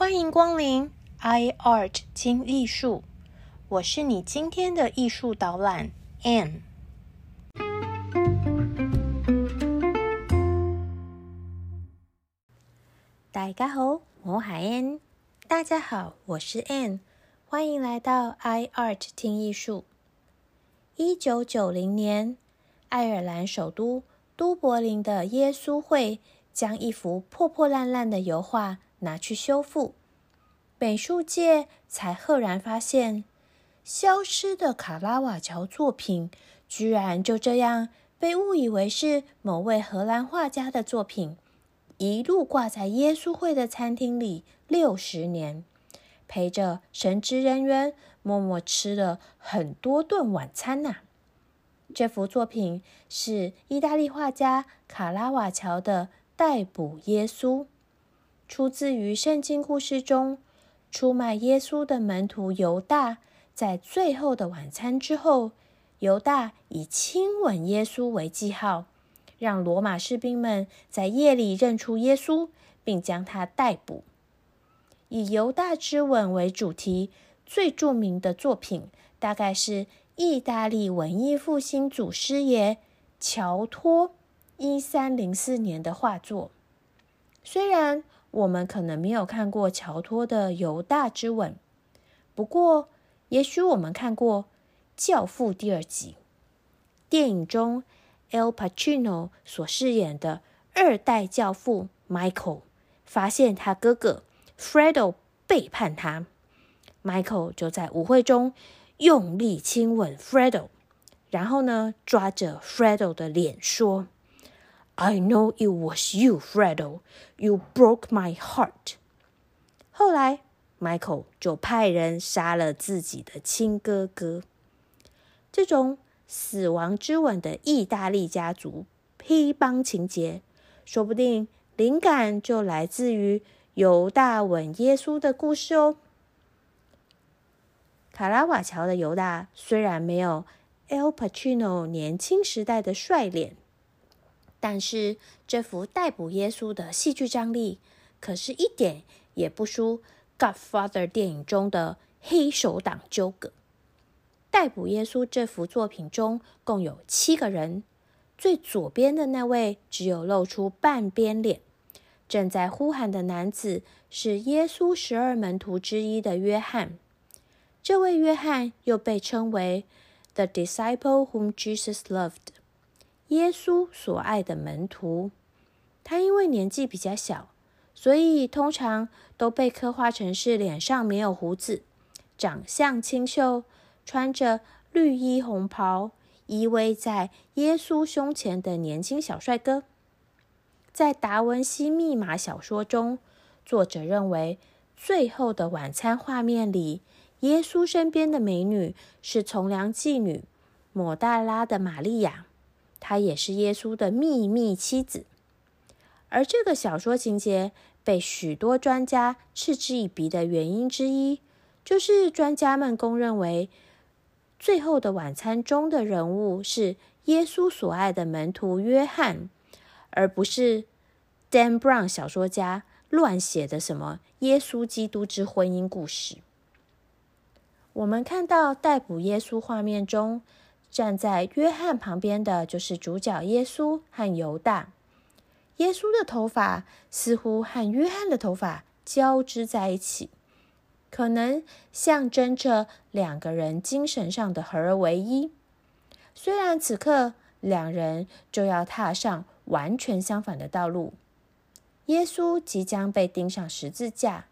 欢迎光临 iArt 听艺术，我是你今天的艺术导览 Anne。大家好，我海 Anne。大家好，我是 Anne。欢迎来到 iArt 听艺术。一九九零年，爱尔兰首都都柏林的耶稣会将一幅破破烂烂的油画拿去修复，美术界才赫然发现，消失的卡拉瓦乔作品居然就这样被误以为是某位荷兰画家的作品，一路挂在耶稣会的餐厅里六十年。陪着神职人员默默吃了很多顿晚餐呐。这幅作品是意大利画家卡拉瓦乔的《逮捕耶稣》，出自于圣经故事中，出卖耶稣的门徒犹大，在最后的晚餐之后，犹大以亲吻耶稣为记号，让罗马士兵们在夜里认出耶稣，并将他逮捕。以犹大之吻为主题，最著名的作品大概是意大利文艺复兴祖师爷乔托一三零四年的画作。虽然我们可能没有看过乔托的犹大之吻，不过也许我们看过《教父》第二集，电影中，El Pacino 所饰演的二代教父 Michael 发现他哥哥。Fredo 背叛他，Michael 就在舞会中用力亲吻 Fredo，然后呢，抓着 Fredo 的脸说：“I know it was you, Fredo. You broke my heart.” 后来，Michael 就派人杀了自己的亲哥哥。这种死亡之吻的意大利家族黑帮情节，说不定灵感就来自于。犹大吻耶稣的故事哦。卡拉瓦乔的犹大虽然没有 El Pacino 年轻时代的帅脸，但是这幅逮捕耶稣的戏剧张力可是一点也不输《Godfather》电影中的黑手党纠葛。逮捕耶稣这幅作品中共有七个人，最左边的那位只有露出半边脸。正在呼喊的男子是耶稣十二门徒之一的约翰。这位约翰又被称为 “the disciple whom Jesus loved”，耶稣所爱的门徒。他因为年纪比较小，所以通常都被刻画成是脸上没有胡子、长相清秀、穿着绿衣红袍、依偎在耶稣胸前的年轻小帅哥。在达文西密码小说中，作者认为，最后的晚餐画面里，耶稣身边的美女是从良妓女抹大拉的玛利亚，她也是耶稣的秘密妻子。而这个小说情节被许多专家嗤之以鼻的原因之一，就是专家们公认为，最后的晚餐中的人物是耶稣所爱的门徒约翰。而不是 Dan Brown 小说家乱写的什么耶稣基督之婚姻故事。我们看到逮捕耶稣画面中，站在约翰旁边的就是主角耶稣和犹大。耶稣的头发似乎和约翰的头发交织在一起，可能象征着两个人精神上的合而为一。虽然此刻两人就要踏上。完全相反的道路。耶稣即将被钉上十字架，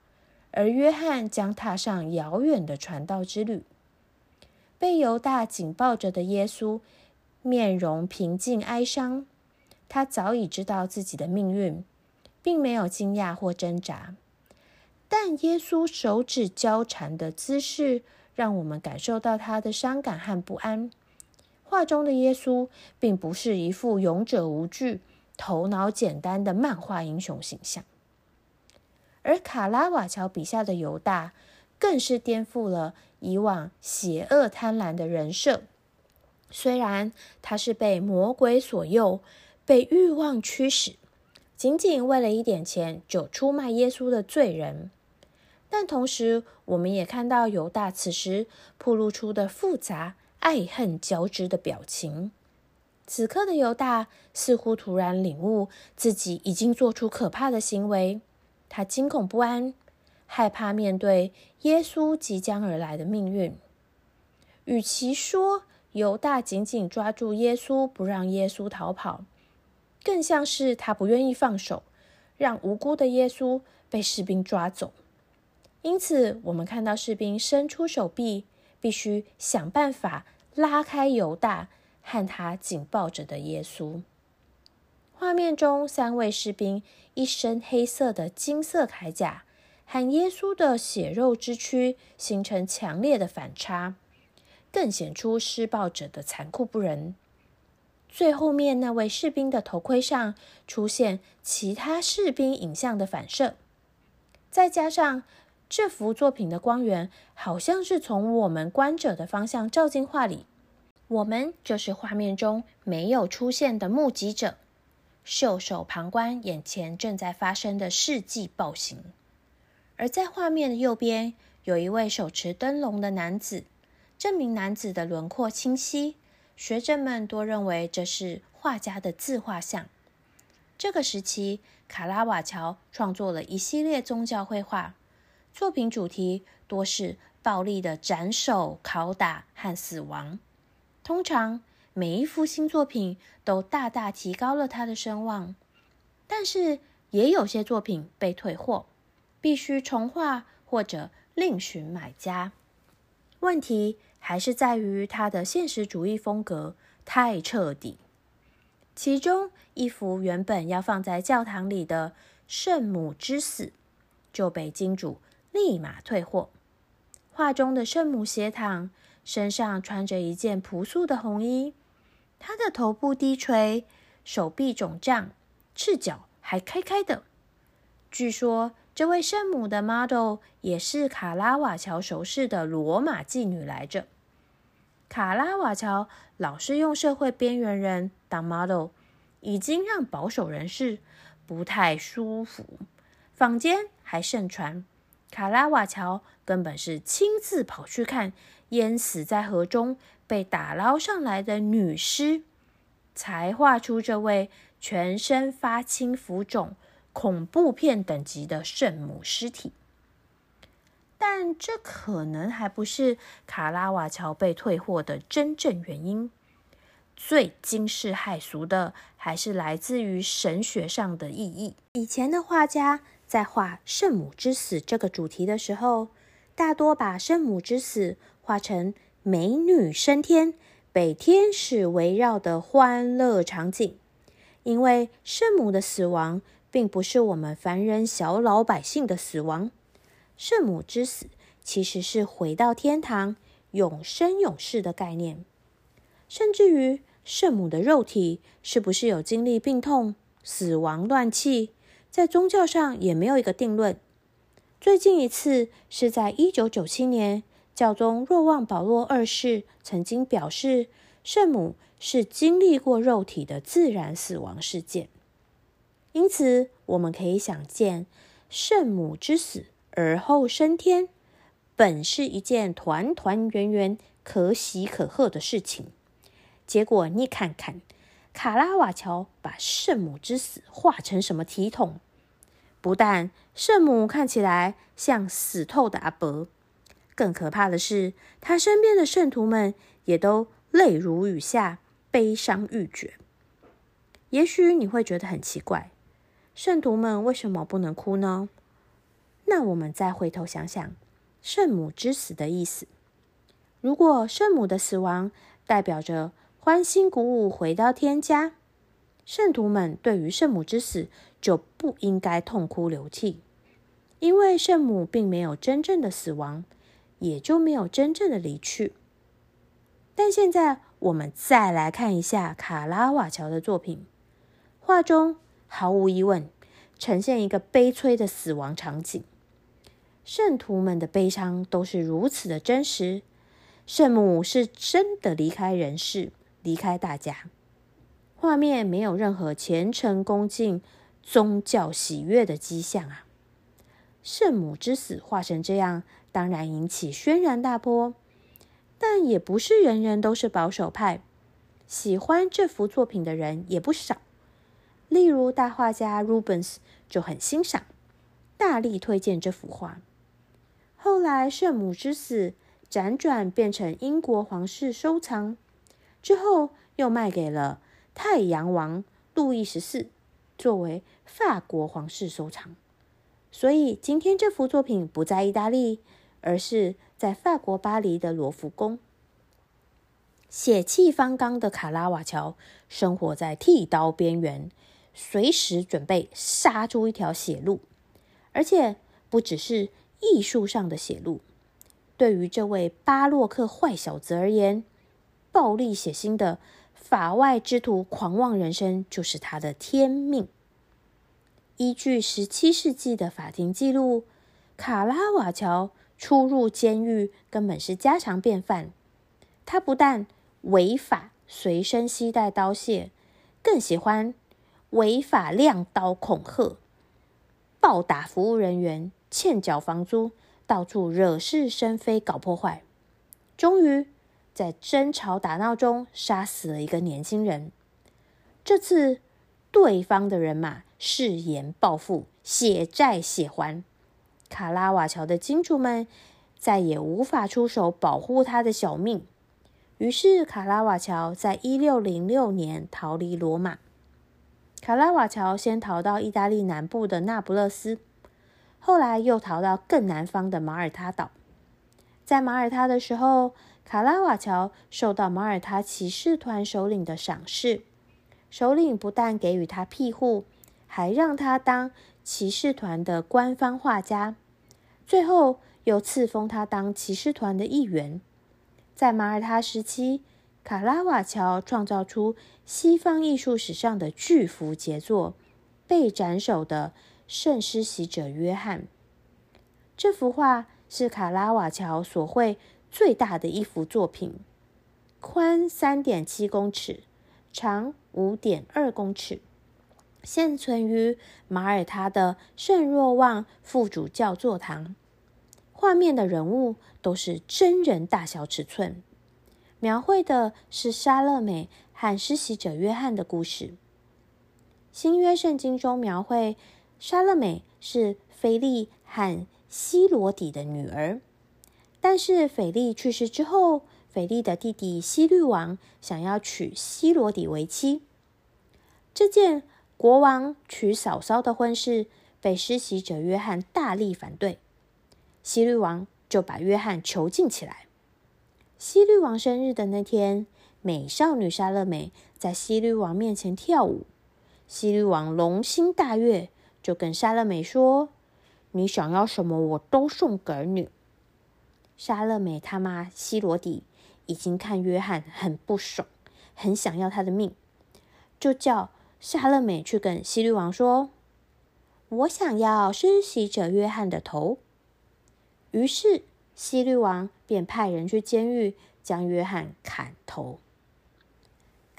而约翰将踏上遥远的传道之旅。被犹大紧抱着的耶稣，面容平静哀伤。他早已知道自己的命运，并没有惊讶或挣扎。但耶稣手指交缠的姿势，让我们感受到他的伤感和不安。画中的耶稣并不是一副勇者无惧、头脑简单的漫画英雄形象，而卡拉瓦乔笔下的犹大更是颠覆了以往邪恶贪婪的人设。虽然他是被魔鬼所诱、被欲望驱使，仅仅为了一点钱就出卖耶稣的罪人，但同时，我们也看到犹大此时暴露出的复杂、爱恨交织的表情。此刻的犹大似乎突然领悟自己已经做出可怕的行为，他惊恐不安，害怕面对耶稣即将而来的命运。与其说犹大紧紧抓住耶稣不让耶稣逃跑，更像是他不愿意放手，让无辜的耶稣被士兵抓走。因此，我们看到士兵伸出手臂，必须想办法拉开犹大和他紧抱着的耶稣。画面中，三位士兵一身黑色的金色铠甲，和耶稣的血肉之躯形成强烈的反差，更显出施暴者的残酷不仁。最后面那位士兵的头盔上出现其他士兵影像的反射，再加上。这幅作品的光源好像是从我们观者的方向照进画里，我们就是画面中没有出现的目击者，袖手旁观眼前正在发生的世纪暴行。而在画面的右边，有一位手持灯笼的男子，这名男子的轮廓清晰，学者们多认为这是画家的自画像。这个时期，卡拉瓦乔创作了一系列宗教绘画。作品主题多是暴力的斩首、拷打和死亡。通常每一幅新作品都大大提高了他的声望，但是也有些作品被退货，必须重画或者另寻买家。问题还是在于他的现实主义风格太彻底。其中一幅原本要放在教堂里的《圣母之死》就被金主。立马退货。画中的圣母斜躺，身上穿着一件朴素的红衣，她的头部低垂，手臂肿胀，赤脚还开开的。据说这位圣母的 model 也是卡拉瓦乔熟识的罗马妓女来着。卡拉瓦乔老是用社会边缘人当 model，已经让保守人士不太舒服。坊间还盛传。卡拉瓦乔根本是亲自跑去看淹死在河中被打捞上来的女尸，才画出这位全身发青浮肿、恐怖片等级的圣母尸体。但这可能还不是卡拉瓦乔被退货的真正原因。最惊世骇俗的，还是来自于神学上的意义。以前的画家。在画圣母之死这个主题的时候，大多把圣母之死画成美女升天、被天使围绕的欢乐场景。因为圣母的死亡并不是我们凡人小老百姓的死亡，圣母之死其实是回到天堂、永生永世的概念。甚至于圣母的肉体是不是有经历病痛、死亡、断气？在宗教上也没有一个定论。最近一次是在一九九七年，教宗若望保禄二世曾经表示，圣母是经历过肉体的自然死亡事件。因此，我们可以想见，圣母之死而后升天，本是一件团团圆圆、可喜可贺的事情。结果，你看看，卡拉瓦乔把圣母之死画成什么体统？不但圣母看起来像死透的阿伯，更可怕的是，他身边的圣徒们也都泪如雨下，悲伤欲绝。也许你会觉得很奇怪，圣徒们为什么不能哭呢？那我们再回头想想，圣母之死的意思。如果圣母的死亡代表着欢欣鼓舞回到天家，圣徒们对于圣母之死。就不应该痛哭流涕，因为圣母并没有真正的死亡，也就没有真正的离去。但现在我们再来看一下卡拉瓦乔的作品，画中毫无疑问呈现一个悲催的死亡场景，圣徒们的悲伤都是如此的真实，圣母是真的离开人世，离开大家。画面没有任何虔诚恭敬。宗教喜悦的迹象啊！圣母之死画成这样，当然引起轩然大波。但也不是人人都是保守派，喜欢这幅作品的人也不少。例如大画家 Rubens 就很欣赏，大力推荐这幅画。后来圣母之死辗转变成英国皇室收藏，之后又卖给了太阳王路易十四，作为法国皇室收藏。所以今天这幅作品不在意大利，而是在法国巴黎的罗浮宫。血气方刚的卡拉瓦乔生活在剃刀边缘，随时准备杀出一条血路，而且不只是。艺术上的血路，对于这位巴洛克坏小子而言，暴力血腥的法外之徒狂妄人生就是他的天命。依据十七世纪的法庭记录，卡拉瓦乔出入监狱根本是家常便饭。他不但违法随身携带刀械，更喜欢违法亮刀恐吓、暴打服务人员。欠缴房租，到处惹是生非，搞破坏。终于在争吵打闹中杀死了一个年轻人。这次对方的人马誓言报复，血债血还。卡拉瓦乔的金主们再也无法出手保护他的小命。于是卡拉瓦乔在一六零六年逃离罗马。卡拉瓦乔先逃到意大利南部的那不勒斯。后来又逃到更南方的马耳他岛，在马耳他的时候，卡拉瓦乔受到马耳他骑士团首领的赏识。首领不但给予他庇护，还让他当骑士团的官方画家，最后又赐封他当骑士团的一员。在马耳他时期，卡拉瓦乔创造出西方艺术史上的巨幅杰作——被斩首的。圣施洗者约翰，这幅画是卡拉瓦乔所绘最大的一幅作品，宽三点七公尺，长五点二公尺，现存于马耳他的圣若望副主教座堂。画面的人物都是真人大小尺寸，描绘的是莎乐美和施洗者约翰的故事。新约圣经中描绘。莎乐美是腓力和希罗底的女儿，但是腓力去世之后，腓力的弟弟希律王想要娶希罗底为妻。这件国王娶嫂嫂的婚事被施洗者约翰大力反对，希律王就把约翰囚禁起来。希律王生日的那天，美少女莎乐美在希律王面前跳舞，希律王龙心大悦。就跟莎乐美说：“你想要什么，我都送给你。”莎乐美他妈希罗底已经看约翰很不爽，很想要他的命，就叫莎乐美去跟希律王说：“我想要施洗者约翰的头。”于是希律王便派人去监狱将约翰砍头。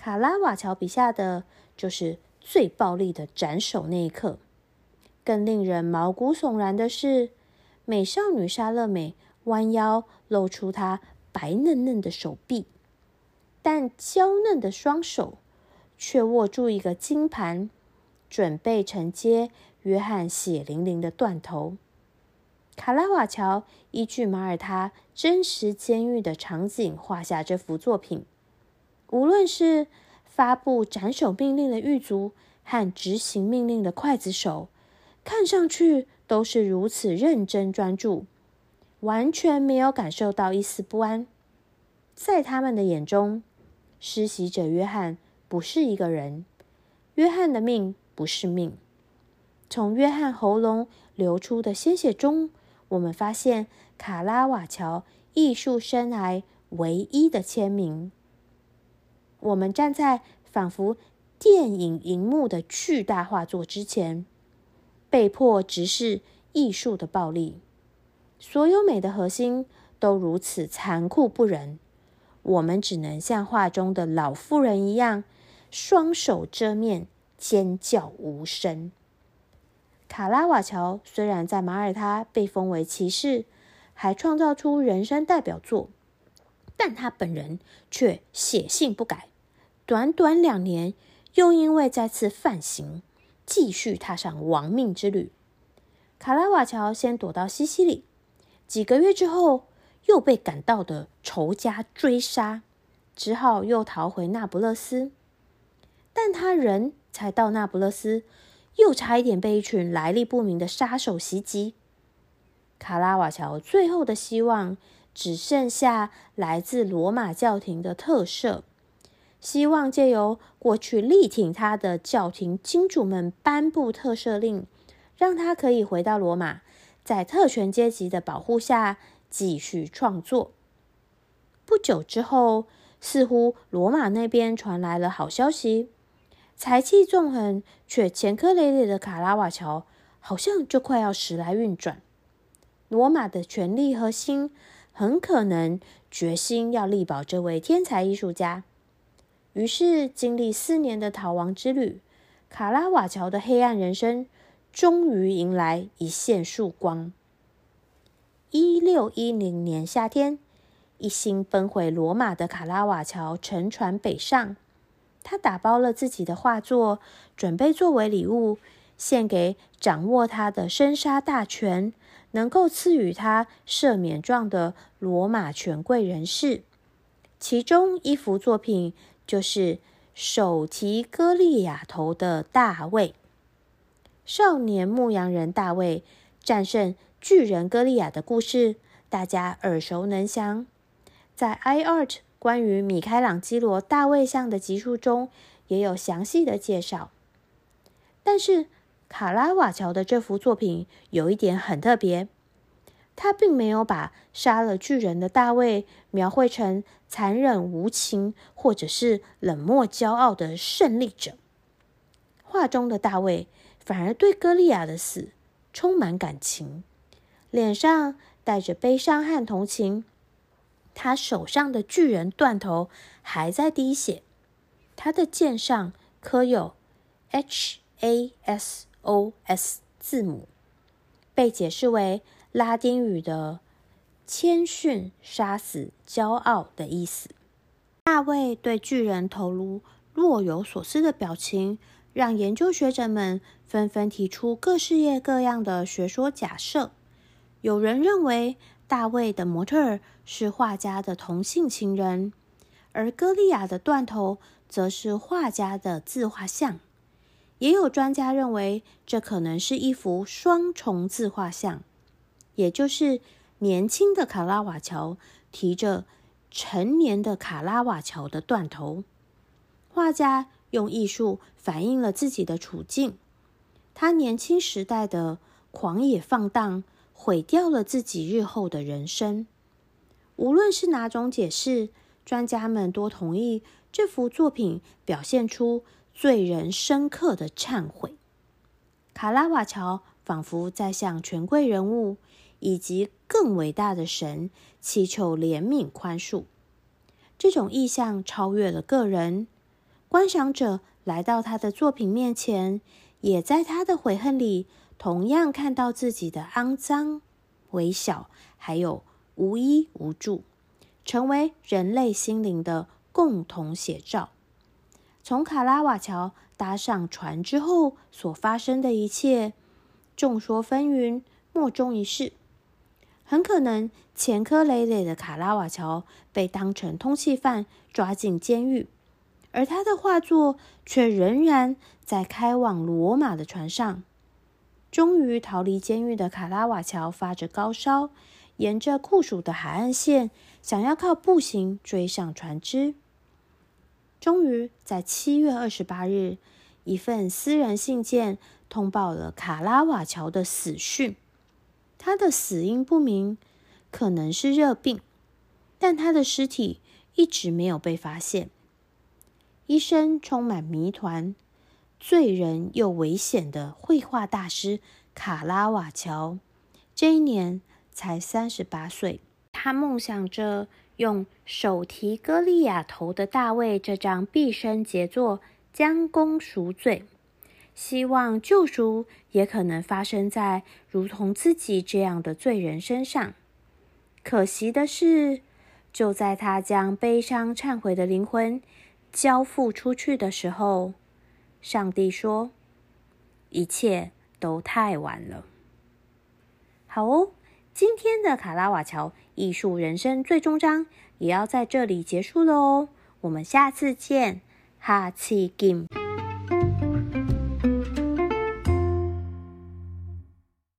卡拉瓦乔笔下的就是最暴力的斩首那一刻。更令人毛骨悚然的是，美少女莎乐美弯腰露出她白嫩嫩的手臂，但娇嫩的双手却握住一个金盘，准备承接约翰血淋淋的断头。卡拉瓦乔依据马耳他真实监狱的场景画下这幅作品，无论是发布斩首命令的狱卒和执行命令的刽子手。看上去都是如此认真专注，完全没有感受到一丝不安。在他们的眼中，施洗者约翰不是一个人，约翰的命不是命。从约翰喉咙流出的鲜血中，我们发现卡拉瓦乔艺术生涯唯一的签名。我们站在仿佛电影荧幕的巨大画作之前。被迫直视艺术的暴力，所有美的核心都如此残酷不仁。我们只能像画中的老妇人一样，双手遮面，尖叫无声。卡拉瓦乔虽然在马耳他被封为骑士，还创造出人生代表作，但他本人却写性不改。短短两年，又因为再次犯行，继续踏上亡命之旅。卡拉瓦乔先躲到西西里，几个月之后，又被赶到的仇家追杀，只好又逃回那不勒斯。但他人才到那不勒斯。又差一点被一群来历不明的杀手袭击。卡拉瓦乔最后的希望只剩下来自罗马教廷的特赦，希望借由过去力挺他的教廷金主们颁布特赦令，让他可以回到罗马，在特权阶级的保护下继续创作。不久之后，似乎罗马那边传来了好消息。才气纵横却前科累累的卡拉瓦乔，好像就快要时来运转。罗马的权力核心很可能决心要力保这位天才艺术家。于是，经历四年的逃亡之旅，卡拉瓦乔的黑暗人生终于迎来一线曙光。一六一零年夏天，一心奔回罗马的卡拉瓦乔乘船北上。他打包了自己的画作，准备作为礼物献给掌握他的生杀大权、能够赐予他赦免状的罗马权贵人士。其中一幅作品就是手提歌利亚头的大卫。少年牧羊人大卫战胜巨人歌利亚的故事，大家耳熟能详。在 iArt。关于米开朗基罗大卫像的集数中也有详细的介绍，但是卡拉瓦乔的这幅作品有一点很特别，他并没有把杀了巨人的大卫描绘成残忍无情或者是冷漠骄傲的胜利者，画中的大卫反而对歌利亚的死充满感情，脸上带着悲伤和同情。他手上的巨人断头还在滴血，他的剑上刻有 H A S O S 字母，被解释为拉丁语的“谦逊杀死骄傲”的意思。大卫对巨人头颅若有所思的表情，让研究学者们纷纷提出各式各样的学说假设。有人认为。大卫的模特儿是画家的同性情人，而歌利亚的断头则是画家的自画像。也有专家认为，这可能是一幅双重自画像，也就是年轻的卡拉瓦乔提着成年的卡拉瓦乔的断头。画家用艺术反映了自己的处境，他年轻时代的狂野放荡。毁掉了自己日后的人生。无论是哪种解释，专家们都同意这幅作品表现出罪人深刻的忏悔。卡拉瓦乔仿佛在向权贵人物以及更伟大的神祈求怜悯宽恕。这种意象超越了个人，观赏者来到他的作品面前，也在他的悔恨里。同样看到自己的肮脏、微小，还有无依无助，成为人类心灵的共同写照。从卡拉瓦乔搭上船之后所发生的一切，众说纷纭，莫衷一是。很可能前科累累的卡拉瓦乔被当成通缉犯抓进监狱，而他的画作却仍然在开往罗马的船上。终于逃离监狱的卡拉瓦乔发着高烧，沿着酷暑的海岸线，想要靠步行追上船只。终于在七月二十八日，一份私人信件通报了卡拉瓦乔的死讯。他的死因不明，可能是热病，但他的尸体一直没有被发现。医生充满谜团。醉人又危险的绘画大师卡拉瓦乔，这一年才三十八岁。他梦想着用手提歌利亚头的大卫这张毕生杰作将功赎罪，希望救赎也可能发生在如同自己这样的罪人身上。可惜的是，就在他将悲伤忏悔的灵魂交付出去的时候，上帝说：“一切都太晚了。”好哦，今天的卡拉瓦乔艺术人生最终章也要在这里结束了哦。我们下次见，哈气金。